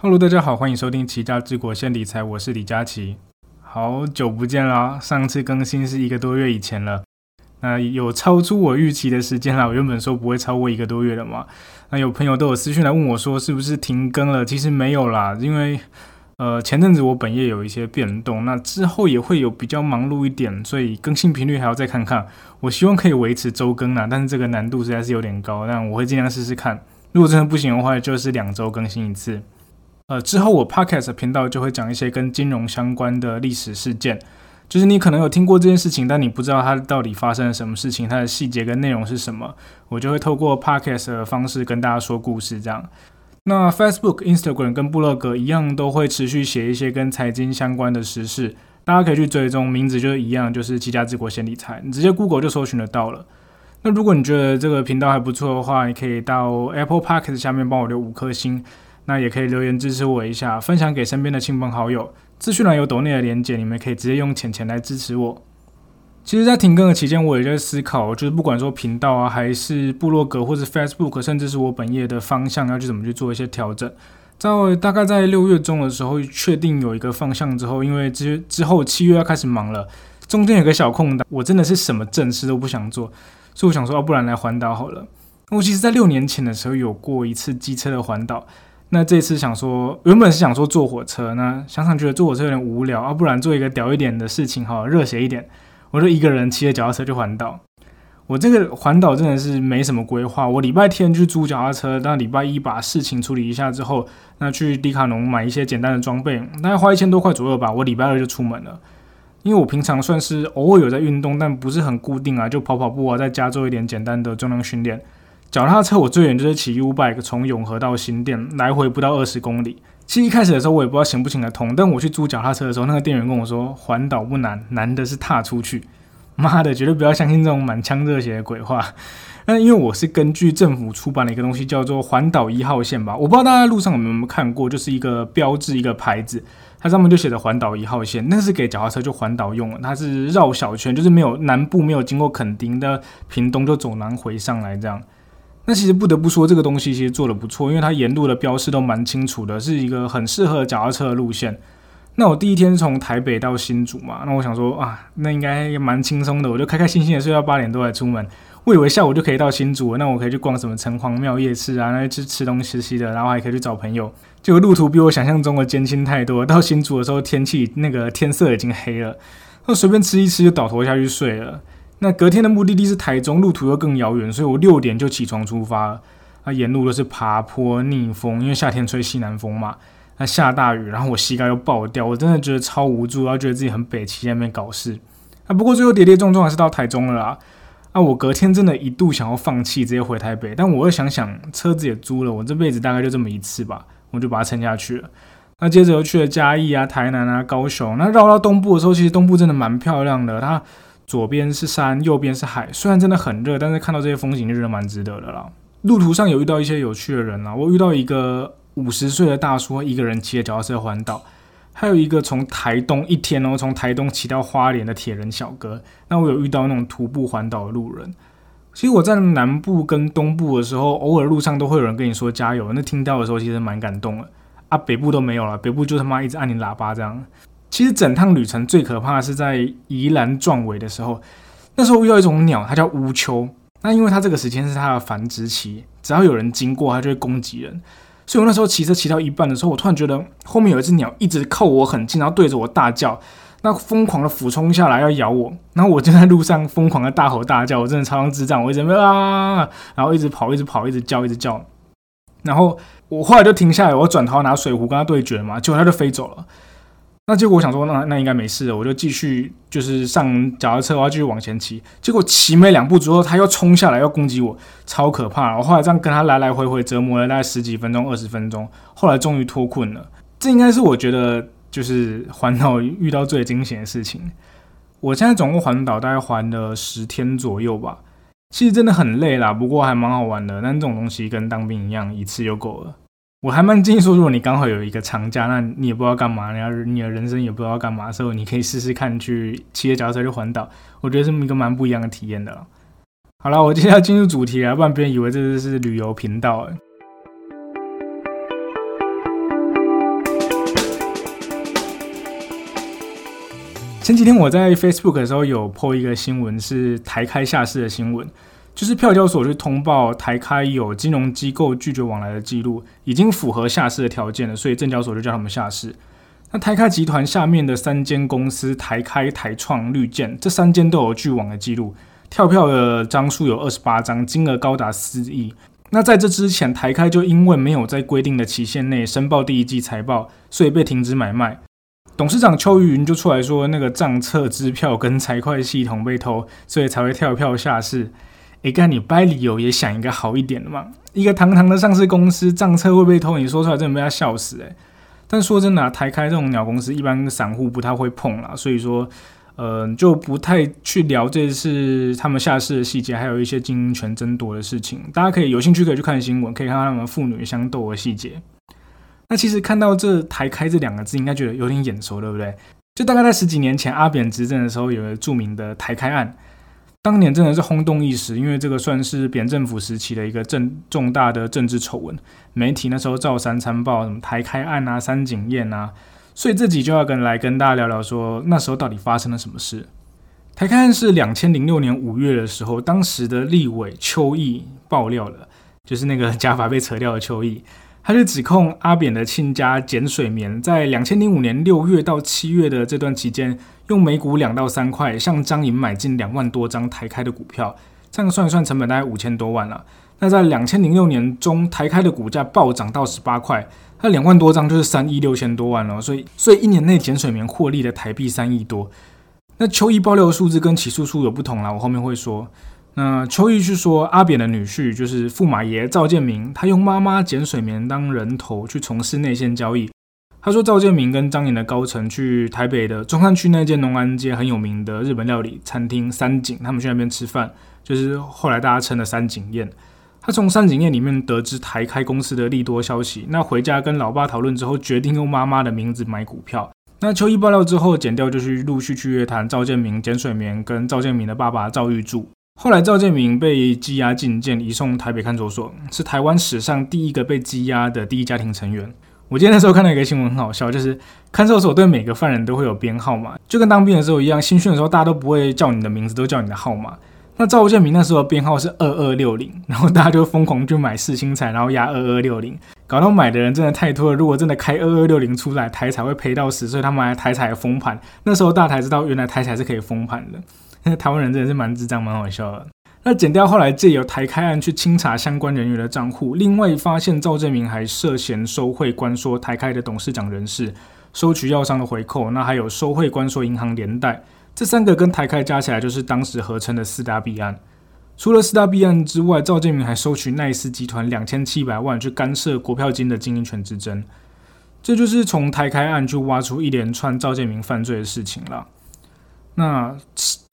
Hello，大家好，欢迎收听齐家治国先理财，我是李佳琦。好久不见啦，上次更新是一个多月以前了，那有超出我预期的时间啦。我原本说不会超过一个多月的嘛，那有朋友都有私讯来问我说是不是停更了？其实没有啦，因为呃前阵子我本业有一些变动，那之后也会有比较忙碌一点，所以更新频率还要再看看。我希望可以维持周更啦，但是这个难度实在是有点高，但我会尽量试试看。如果真的不行的话，就是两周更新一次。呃，之后我 podcast 频道就会讲一些跟金融相关的历史事件，就是你可能有听过这件事情，但你不知道它到底发生了什么事情，它的细节跟内容是什么，我就会透过 podcast 的方式跟大家说故事。这样，那 Facebook、Instagram 跟部落格一样，都会持续写一些跟财经相关的时事，大家可以去追踪，名字就是一样，就是七家治国先理财，你直接 Google 就搜寻得到了。那如果你觉得这个频道还不错的话，你可以到 Apple Podcast 下面帮我留五颗星。那也可以留言支持我一下，分享给身边的亲朋好友。资讯栏有抖内的连接，你们可以直接用钱钱来支持我。其实，在停更的期间，我也在思考，就是不管说频道啊，还是部落格或是 Facebook，甚至是我本业的方向，要去怎么去做一些调整。在大概在六月中的时候，确定有一个方向之后，因为之之后七月要开始忙了，中间有个小空档，我真的是什么正事都不想做，所以我想说，要不然来环岛好了。我其实，在六年前的时候有过一次机车的环岛。那这次想说，原本是想说坐火车，那想想觉得坐火车有点无聊啊，不然做一个屌一点的事情哈，热血一点，我就一个人骑着脚踏车去环岛。我这个环岛真的是没什么规划，我礼拜天去租脚踏车，那礼拜一把事情处理一下之后，那去迪卡侬买一些简单的装备，大概花一千多块左右吧。我礼拜二就出门了，因为我平常算是偶尔有在运动，但不是很固定啊，就跑跑步啊，在家做一点简单的重量训练。脚踏车我最远就是骑 U bike 从永和到新店，来回不到二十公里。其实一开始的时候我也不知道行不行得通，但我去租脚踏车的时候，那个店员跟我说环岛不难，难的是踏出去。妈的，绝对不要相信这种满腔热血的鬼话。那因为我是根据政府出版的一个东西叫做环岛一号线吧，我不知道大家路上有没有看过，就是一个标志一个牌子，它上面就写着环岛一号线，那是给脚踏车就环岛用的，它是绕小圈，就是没有南部没有经过垦丁的屏东就走南回上来这样。那其实不得不说，这个东西其实做的不错，因为它沿路的标识都蛮清楚的，是一个很适合脚踏车的路线。那我第一天从台北到新竹嘛，那我想说啊，那应该蛮轻松的，我就开开心心的睡到八点多才出门。我以为下午就可以到新竹，那我可以去逛什么城隍庙夜市啊，那去吃东西吃的，然后还可以去找朋友。结果路途比我想象中的艰辛太多。到新竹的时候，天气那个天色已经黑了，那随便吃一吃就倒头下去睡了。那隔天的目的地是台中，路途又更遥远，所以我六点就起床出发了。那沿路都是爬坡、逆风，因为夏天吹西南风嘛。那下大雨，然后我膝盖又爆掉，我真的觉得超无助，然后觉得自己很北齐在那边搞事。啊，不过最后跌跌撞撞还是到台中了啦。啊，我隔天真的一度想要放弃，直接回台北，但我又想想车子也租了，我这辈子大概就这么一次吧，我就把它撑下去了。那接着又去了嘉义啊、台南啊、高雄。那绕到东部的时候，其实东部真的蛮漂亮的，它。左边是山，右边是海。虽然真的很热，但是看到这些风景就觉得蛮值得的啦。路途上有遇到一些有趣的人啊，我遇到一个五十岁的大叔，一个人骑着脚踏车环岛；还有一个从台东一天哦，从台东骑到花莲的铁人小哥。那我有遇到那种徒步环岛的路人。其实我在南部跟东部的时候，偶尔路上都会有人跟你说加油，那听到的时候其实蛮感动的啊。北部都没有了，北部就他妈一直按你喇叭这样。其实整趟旅程最可怕的是在宜兰撞尾的时候，那时候遇到一种鸟，它叫乌秋。那因为它这个时间是它的繁殖期，只要有人经过，它就会攻击人。所以我那时候骑车骑到一半的时候，我突然觉得后面有一只鸟一直靠我很近，然后对着我大叫，那疯狂的俯冲下来要咬我。然后我就在路上疯狂的大吼大叫，我真的超像智障，我一直啊，然后一直跑，一直跑，一直叫，一直叫。然后我后来就停下来，我转头拿水壶跟它对决嘛，结果它就飞走了。那结果我想说，那那应该没事了，我就继续就是上脚踏车，我要继续往前骑。结果骑没两步之后，他又冲下来要攻击我，超可怕！我后来这样跟他来来回回折磨了大概十几分钟、二十分钟，后来终于脱困了。这应该是我觉得就是环岛遇到最惊险的事情。我现在总共环岛大概环了十天左右吧，其实真的很累啦，不过还蛮好玩的。但这种东西跟当兵一样，一次就够了。我还蛮建议说，如果你刚好有一个长假，那你也不知道干嘛，然后你的人生也不知道干嘛的时候，你可以试试看去骑个脚踏车去环岛，我觉得是个蛮不一样的体验的。好了，我今天要进入主题了，不然别人以为这是是旅游频道。前几天我在 Facebook 的时候有破一个新闻，是台开下市的新闻。就是票交所去通报台开有金融机构拒绝往来的记录，已经符合下市的条件了，所以证交所就叫他们下市。那台开集团下面的三间公司台开、台创、绿建，这三间都有拒往的记录，跳票的张数有二十八张，金额高达四亿。那在这之前，台开就因为没有在规定的期限内申报第一季财报，所以被停止买卖。董事长邱玉云就出来说，那个账册、支票跟财会系统被偷，所以才会跳票下市。诶，干你掰理由也想一个好一点的嘛？一个堂堂的上市公司，账册会被偷，你说出来真的被他笑死诶。但说真的，台开这种鸟公司，一般散户不太会碰啦，所以说。呃，就不太去聊这次他们下市的细节，还有一些经营权争夺的事情。大家可以有兴趣可以去看新闻，可以看到他们父女相斗的细节。那其实看到这台开这两个字，应该觉得有点眼熟，对不对？就大概在十几年前阿扁执政的时候，有个著名的台开案，当年真的是轰动一时，因为这个算是扁政府时期的一个政重大的政治丑闻，媒体那时候照三餐报，什么台开案啊、三井宴啊。所以自己就要跟来跟大家聊聊，说那时候到底发生了什么事。台开案是两千零六年五月的时候，当时的立委邱毅爆料了，就是那个 假发被扯掉的邱毅，他就指控阿扁的亲家碱水棉在两千零五年六月到七月的这段期间，用每股两到三块向张颖买进两万多张台开的股票，这样算一算成本大概五千多万了。那在两千零六年中，台开的股价暴涨到十八块。那两万多张就是三亿六千多万了，所以所以一年内碱水棉获利的台币三亿多。那秋意爆料的数字跟起诉书有不同啦，我后面会说。那邱毅是说阿扁的女婿就是驸马爷赵建明，他用妈妈碱水棉当人头去从事内线交易。他说赵建明跟张颖的高层去台北的中山区那间农安街很有名的日本料理餐厅三井，他们去那边吃饭，就是后来大家称的三井宴。他从三井宴里面得知台开公司的利多消息，那回家跟老爸讨论之后，决定用妈妈的名字买股票。那邱毅爆料之后，剪掉就去陆续去约谈赵建明、简水棉跟赵建明的爸爸赵玉柱。后来赵建明被羁押进监，移送台北看守所，是台湾史上第一个被羁押的第一家庭成员。我记得那时候看到一个新闻很好笑，就是看守所对每个犯人都会有编号嘛，就跟当兵的时候一样，新训的时候大家都不会叫你的名字，都叫你的号码。那赵建明那时候编号是二二六零，然后大家就疯狂去买四星彩，然后压二二六零，搞到买的人真的太多了。如果真的开二二六零出来，台彩会赔到死，所以他们还台彩封盘。那时候大台知道原来台彩是可以封盘的，台湾人真的是蛮智障，蛮好笑的。那剪掉后来借由台开案去清查相关人员的账户，另外发现赵建明还涉嫌收贿关说台开的董事长人士，收取药商的回扣，那还有收贿关说银行连带。这三个跟台开加起来就是当时合称的四大弊案。除了四大弊案之外，赵建明还收取奈斯集团两千七百万去干涉国票金的经营权之争。这就是从台开案就挖出一连串赵建明犯罪的事情了。那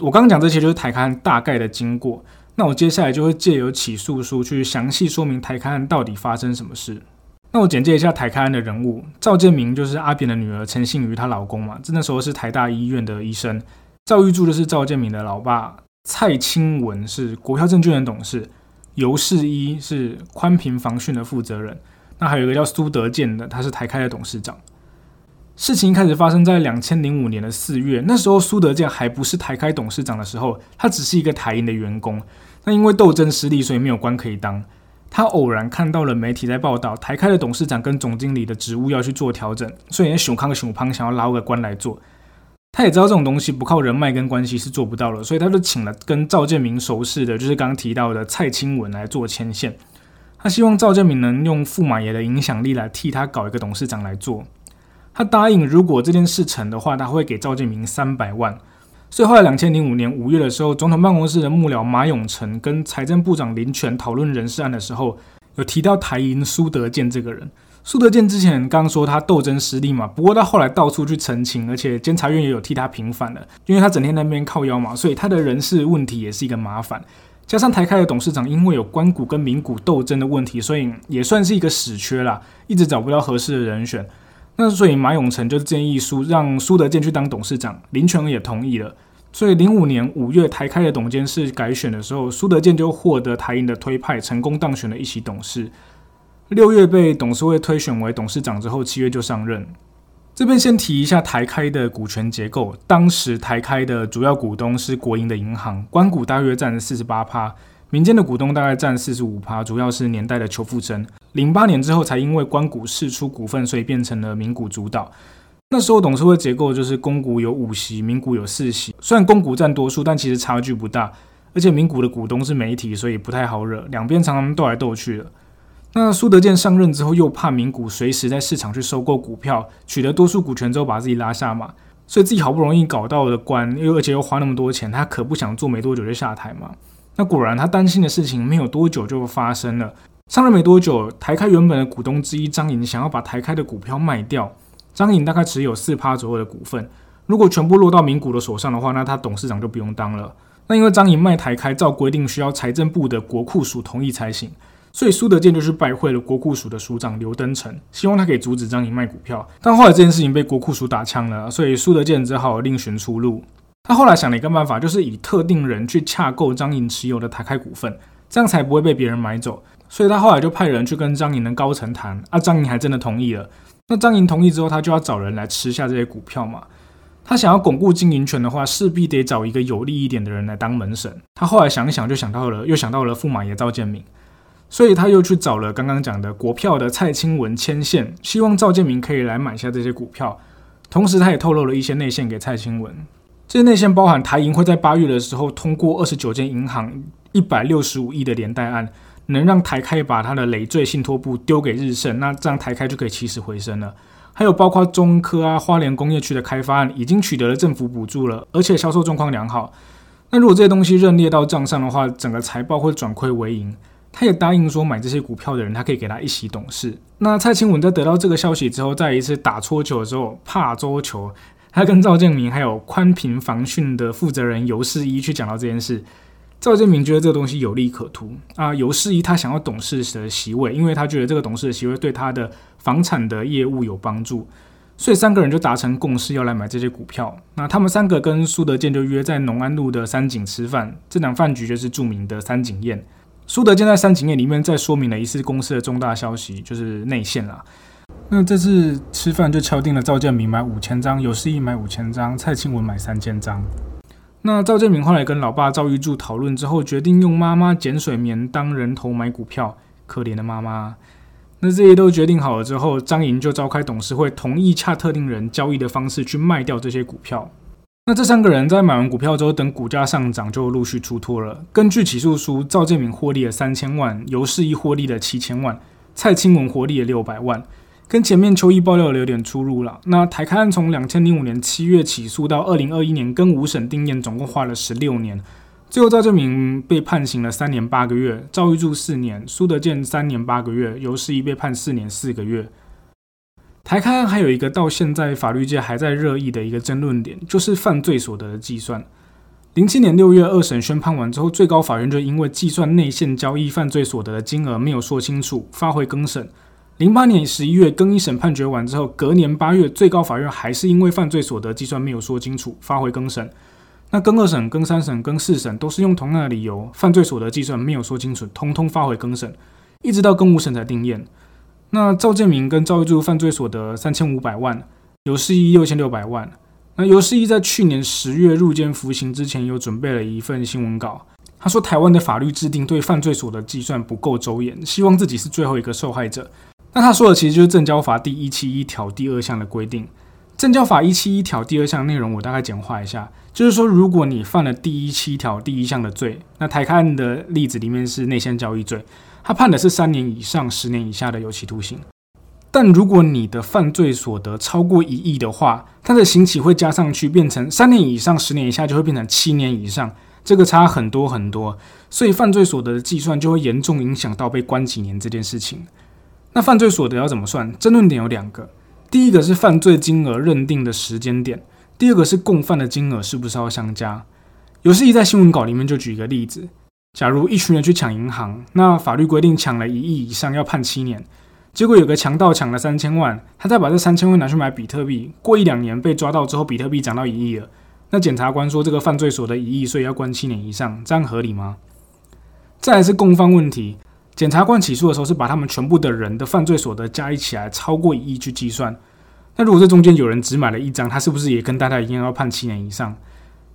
我刚刚讲这些就是台开案大概的经过。那我接下来就会借由起诉书去详细说明台开案到底发生什么事。那我简介一下台开案的人物，赵建明就是阿扁的女儿陈信瑜她老公嘛，那时候是台大医院的医生。赵玉柱就是赵建明的老爸，蔡清文是国票证券的董事，尤世一是宽频防汛的负责人，那还有一个叫苏德健的，他是台开的董事长。事情开始发生在两千零五年的四月，那时候苏德健还不是台开董事长的时候，他只是一个台银的员工。那因为斗争失利，所以没有官可以当。他偶然看到了媒体在报道台开的董事长跟总经理的职务要去做调整，所以熊康熊胖想要捞个官来做。他也知道这种东西不靠人脉跟关系是做不到的，所以他就请了跟赵建明熟识的，就是刚刚提到的蔡清文来做牵线。他希望赵建明能用驸马爷的影响力来替他搞一个董事长来做。他答应，如果这件事成的话，他会给赵建明三百万。所以后来两千零五年五月的时候，总统办公室的幕僚马永成跟财政部长林权讨论人事案的时候，有提到台银苏德健这个人。苏德健之前刚说他斗争失利嘛，不过他后来到处去澄清，而且监察院也有替他平反了，因为他整天在那边靠腰嘛，所以他的人事问题也是一个麻烦。加上台开的董事长因为有官股跟民股斗争的问题，所以也算是一个死缺啦，一直找不到合适的人选。那所以马永成就建议苏让苏德健去当董事长，林权也同意了。所以零五年五月台开的董监事改选的时候，苏德健就获得台银的推派，成功当选了一席董事。六月被董事会推选为董事长之后，七月就上任。这边先提一下台开的股权结构。当时台开的主要股东是国营的银行，官股大约占四十八趴，民间的股东大概占四十五趴，主要是年代的邱富珍。零八年之后才因为官股释出股份，所以变成了民股主导。那时候董事会结构就是公股有五席，民股有四席。虽然公股占多数，但其实差距不大。而且民股的股东是媒体，所以不太好惹，两边常常斗来斗去的。那苏德健上任之后，又怕民股随时在市场去收购股票，取得多数股权之后把自己拉下马，所以自己好不容易搞到的官，又而且又花那么多钱，他可不想做没多久就下台嘛。那果然他担心的事情没有多久就发生了。上任没多久，台开原本的股东之一张颖想要把台开的股票卖掉，张颖大概持有四趴左右的股份，如果全部落到名股的手上的话，那他董事长就不用当了。那因为张颖卖台开，照规定需要财政部的国库署同意才行。所以苏德健就是拜会了国库署的署长刘登成，希望他可以阻止张颖卖股票。但后来这件事情被国库署打枪了，所以苏德健只好另寻出路。他后来想了一个办法，就是以特定人去洽购张颖持有的台开股份，这样才不会被别人买走。所以他后来就派人去跟张颖的高层谈，啊，张颖还真的同意了。那张颖同意之后，他就要找人来吃下这些股票嘛。他想要巩固经营权的话，势必得找一个有利一点的人来当门神。他后来想一想，就想到了，又想到了驸马爷赵建明。所以他又去找了刚刚讲的国票的蔡清文牵线，希望赵建明可以来买下这些股票。同时，他也透露了一些内线给蔡清文。这些内线包含台银会在八月的时候通过二十九间银行一百六十五亿的连带案，能让台开把他的累赘信托部丢给日盛，那这样台开就可以起死回生了。还有包括中科啊、花莲工业区的开发案，已经取得了政府补助了，而且销售状况良好。那如果这些东西认列到账上的话，整个财报会转亏为盈。他也答应说，买这些股票的人，他可以给他一席董事。那蔡清文在得到这个消息之后，在一次打搓球的时候，怕桌球，他跟赵建明还有宽平防汛的负责人尤世一去讲到这件事。赵建明觉得这个东西有利可图啊，尤世一他想要董事的席位，因为他觉得这个董事的席位对他的房产的业务有帮助，所以三个人就达成共识，要来买这些股票。那他们三个跟苏德健就约在农安路的三井吃饭，这场饭局就是著名的三井宴。苏德健在三井宴里面再说明了一次公司的重大消息，就是内线啦。那这次吃饭就敲定了赵建明买五千张，有示意买五千张，蔡清文买三千张。那赵建明后来跟老爸赵玉柱讨论之后，决定用妈妈碱水棉当人头买股票，可怜的妈妈。那这些都决定好了之后，张莹就召开董事会，同意洽特定人交易的方式去卖掉这些股票。那这三个人在买完股票之后，等股价上涨就陆续出脱了。根据起诉书，赵建明获利了三千万，尤世一获利了七千万，蔡清文获利了六百万，跟前面秋意爆料的有点出入了。那台开案从两千零五年七月起诉到二零二一年跟五审定验，总共花了十六年。最后赵正明被判刑了三年八个月，赵玉柱四年，苏德健三年八个月，尤世一被判四年四个月。台开案还有一个到现在法律界还在热议的一个争论点，就是犯罪所得的计算。零七年六月二审宣判完之后，最高法院就因为计算内线交易犯罪所得的金额没有说清楚，发回更审。零八年十一月更一审判决完之后，隔年八月最高法院还是因为犯罪所得计算没有说清楚，发回更审。那更二审、更三审、更四审都是用同样的理由，犯罪所得计算没有说清楚，通通发回更审，一直到更五审才定验。那赵建明跟赵玉柱犯罪所得三千五百万，尤世一六千六百万。那尤世一在去年十月入监服刑之前，有准备了一份新闻稿。他说，台湾的法律制定对犯罪所得计算不够周延，希望自己是最后一个受害者。那他说的其实就是证交法第一七一条第二项的规定。证交法一七一条第二项内容，我大概简化一下，就是说，如果你犯了第一七条第一项的罪，那台开案的例子里面是内线交易罪。他判的是三年以上十年以下的有期徒刑，但如果你的犯罪所得超过一亿的话，他的刑期会加上去，变成三年以上十年以下就会变成七年以上，这个差很多很多，所以犯罪所得的计算就会严重影响到被关几年这件事情。那犯罪所得要怎么算？争论点有两个，第一个是犯罪金额认定的时间点，第二个是共犯的金额是不是要相加。有时一在新闻稿里面就举一个例子。假如一群人去抢银行，那法律规定抢了一亿以上要判七年。结果有个强盗抢了三千万，他再把这三千万拿去买比特币，过一两年被抓到之后，比特币涨到一亿了。那检察官说这个犯罪所得一亿，所以要关七年以上，这样合理吗？再来是共犯问题，检察官起诉的时候是把他们全部的人的犯罪所得加一起来超过一亿去计算。那如果这中间有人只买了一张，他是不是也跟大家一样要判七年以上？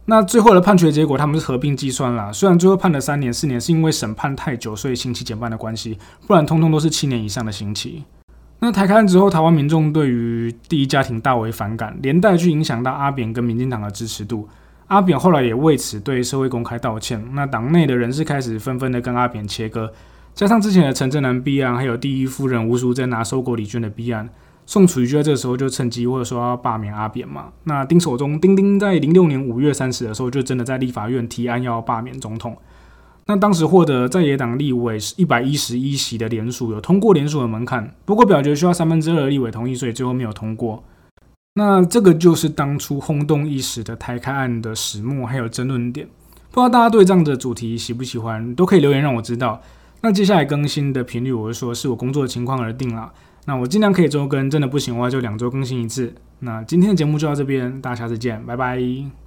那最后的判决结果，他们是合并计算啦。虽然最后判了三年、四年，是因为审判太久，所以刑期减半的关系，不然通通都是七年以上的刑期。那台开案之后，台湾民众对于第一家庭大为反感，连带去影响到阿扁跟民进党的支持度。阿扁后来也为此对社会公开道歉。那党内的人士开始纷纷的跟阿扁切割，加上之前的陈正南弊案，还有第一夫人吴淑珍拿收购礼券的弊案，宋楚瑜就在这个时候就趁机或者说要罢免阿扁嘛。那丁守中丁丁在零六年五月三十的时候，就真的在立法院提案要罢免总统。那当时获得在野党立委一百一十一席的联署，有通过联署的门槛，不过表决需要三分之二的立委同意，所以最后没有通过。那这个就是当初轰动一时的台开案的始末，还有争论点。不知道大家对这样的主题喜不喜欢，都可以留言让我知道。那接下来更新的频率，我会说是我工作的情况而定啦。那我尽量可以周更，真的不行的话就两周更新一次。那今天的节目就到这边，大家下次见，拜拜。